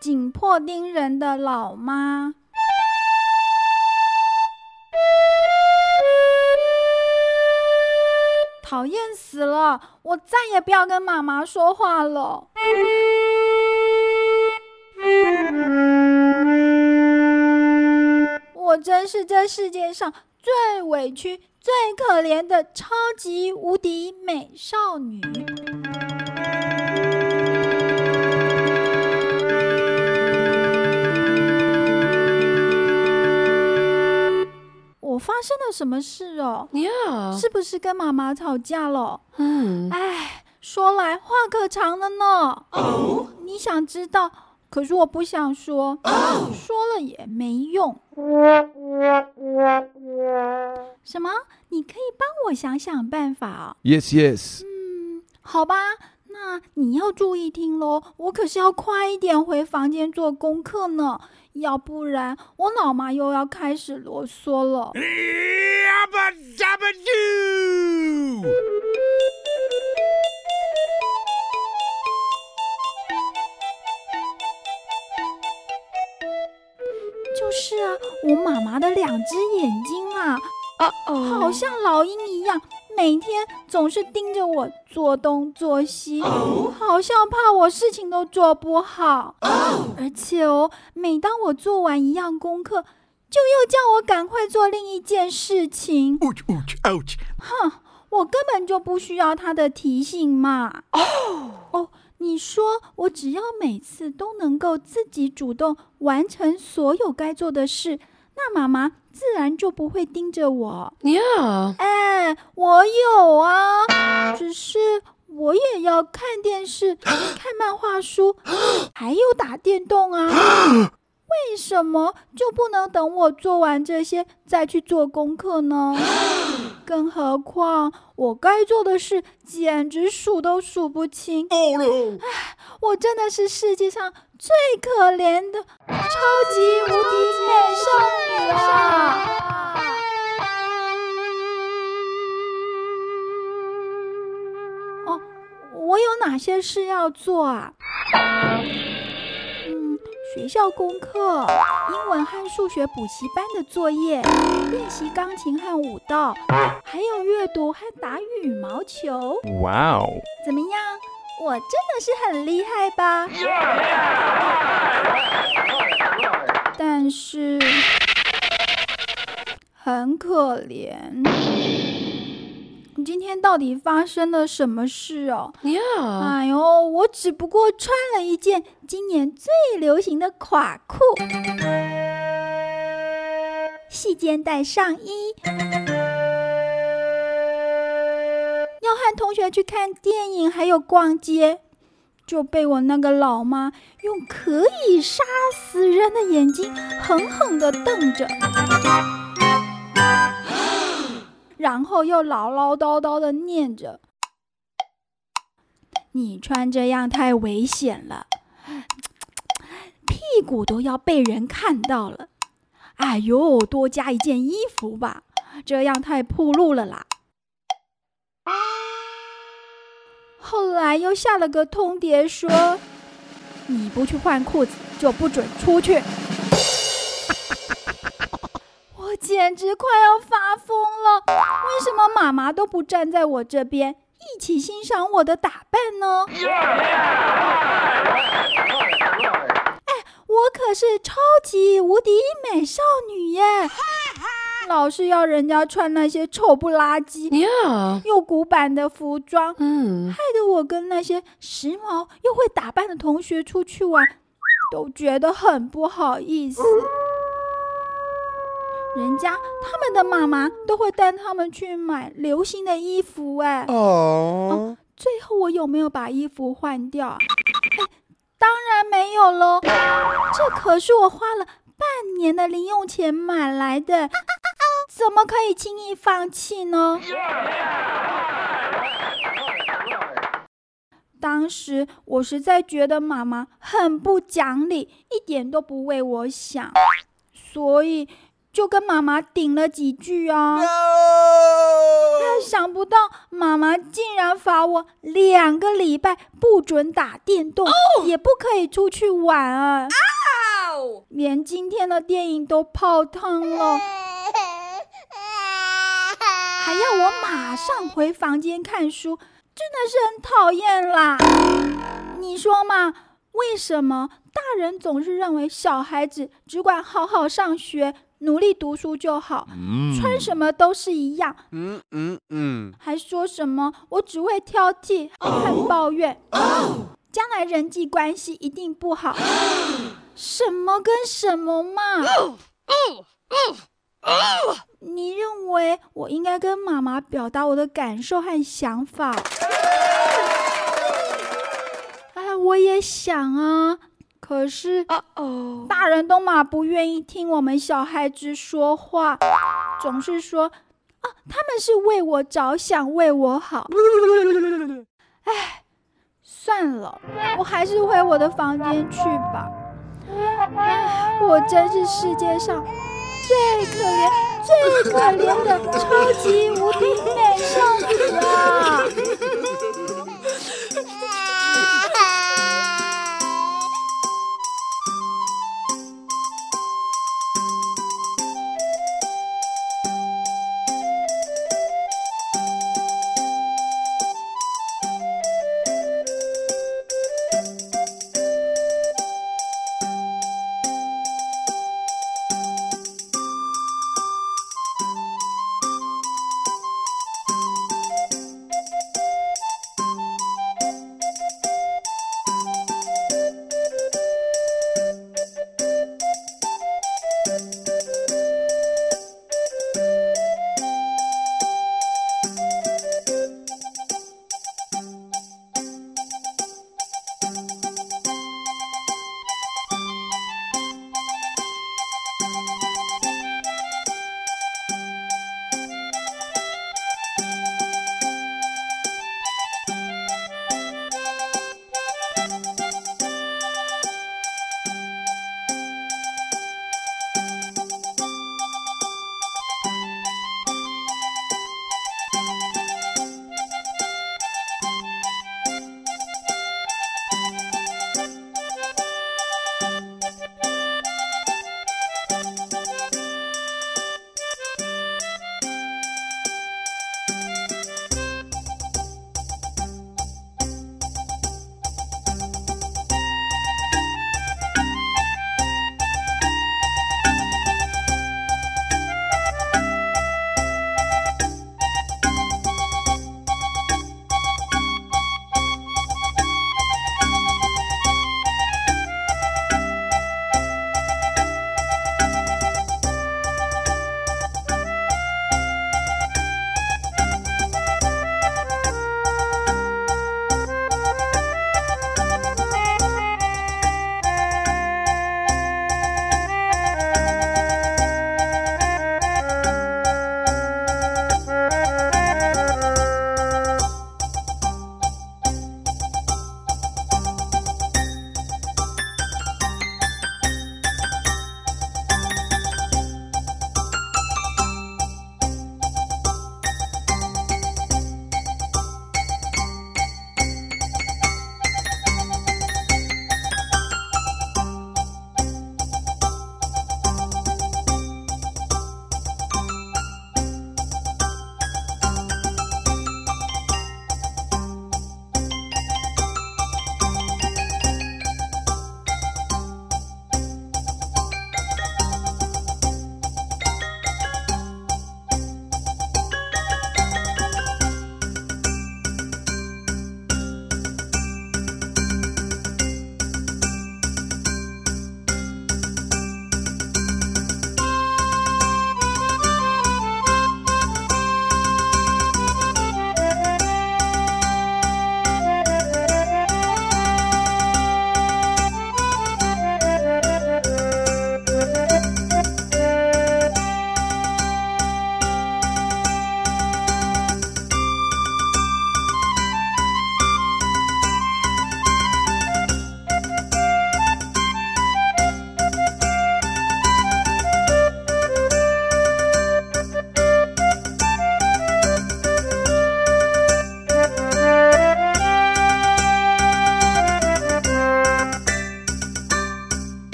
紧迫盯人的老妈。讨厌死了！我再也不要跟妈妈说话了。我真是这世界上最委屈、最可怜的超级无敌美少女。生了什么事哦？呀，是不是跟妈妈吵架了？嗯，哎，说来话可长了呢。哦，你想知道，可是我不想说，说了也没用。什么？你可以帮我想想办法哦。Yes, yes. 嗯，好吧，那你要注意听喽。我可是要快一点回房间做功课呢，要不然我老妈又要开始啰嗦了。就是啊，我妈妈的两只眼睛啊，啊哦，好像老鹰一样，每天总是盯着我做东做西，好像怕我事情都做不好。而且哦，每当我做完一样功课，就又叫我赶快做另一件事情。Ouch, ouch, ouch. 哼，我根本就不需要他的提醒嘛。哦，你说我只要每次都能够自己主动完成所有该做的事，那妈妈自然就不会盯着我。呀，哎，我有啊，只是我也要看电视、看漫画书，还有打电动啊。为什么就不能等我做完这些再去做功课呢？更何况我该做的事简直数都数不清。Oh no! 我真的是世界上最可怜的超级无敌美少女啊！哦，我有哪些事要做啊？嗯，学校功课、英文和数学补习班的作业、练习钢琴和舞蹈，还有阅读和打羽毛球。Wow. 怎么样？我真的是很厉害吧？但是很可怜。你今天到底发生了什么事哦？呀，哎呦，我只不过穿了一件今年最流行的垮裤，细肩带上衣，和同学去看电影，还有逛街，就被我那个老妈用可以杀死人的眼睛狠狠地瞪着。然后又唠唠叨叨的念着：“你穿这样太危险了，屁股都要被人看到了。哎呦，多加一件衣服吧，这样太暴露了啦。”后来又下了个通牒说：“你不去换裤子，就不准出去。”我简直快要发疯了！为什么妈妈都不站在我这边，一起欣赏我的打扮呢？哎，我可是超级无敌美少女耶！哈哈老是要人家穿那些丑不拉几呀，又古板的服装，嗯，害得我跟那些时髦又会打扮的同学出去玩，都觉得很不好意思。人家他们的妈妈都会带他们去买流行的衣服，哎，Aww. 最后我有没有把衣服换掉啊？哎，当然没有喽，这可是我花了半年的零用钱买来的，怎么可以轻易放弃呢？当时我实在觉得妈妈很不讲理，一点都不为我想，所以就跟妈妈顶了几句啊。想不到妈妈竟然罚我两个礼拜不准打电动，也不可以出去玩啊！连今天的电影都泡汤了，还要我马上回房间看书，真的是很讨厌啦！你说嘛？为什么大人总是认为小孩子只管好好上学？努力读书就好，穿什么都是一样。嗯嗯嗯，还说什么我只会挑剔和抱怨，将来人际关系一定不好。什么跟什么嘛？你认为我应该跟妈妈表达我的感受和想法？哎，我也想啊。可是，大人都嘛不愿意听我们小孩子说话，总是说啊，他们是为我着想，为我好。哎，算了，我还是回我的房间去吧。唉，我真是世界上最可怜、最可怜的超级无敌美少女啊！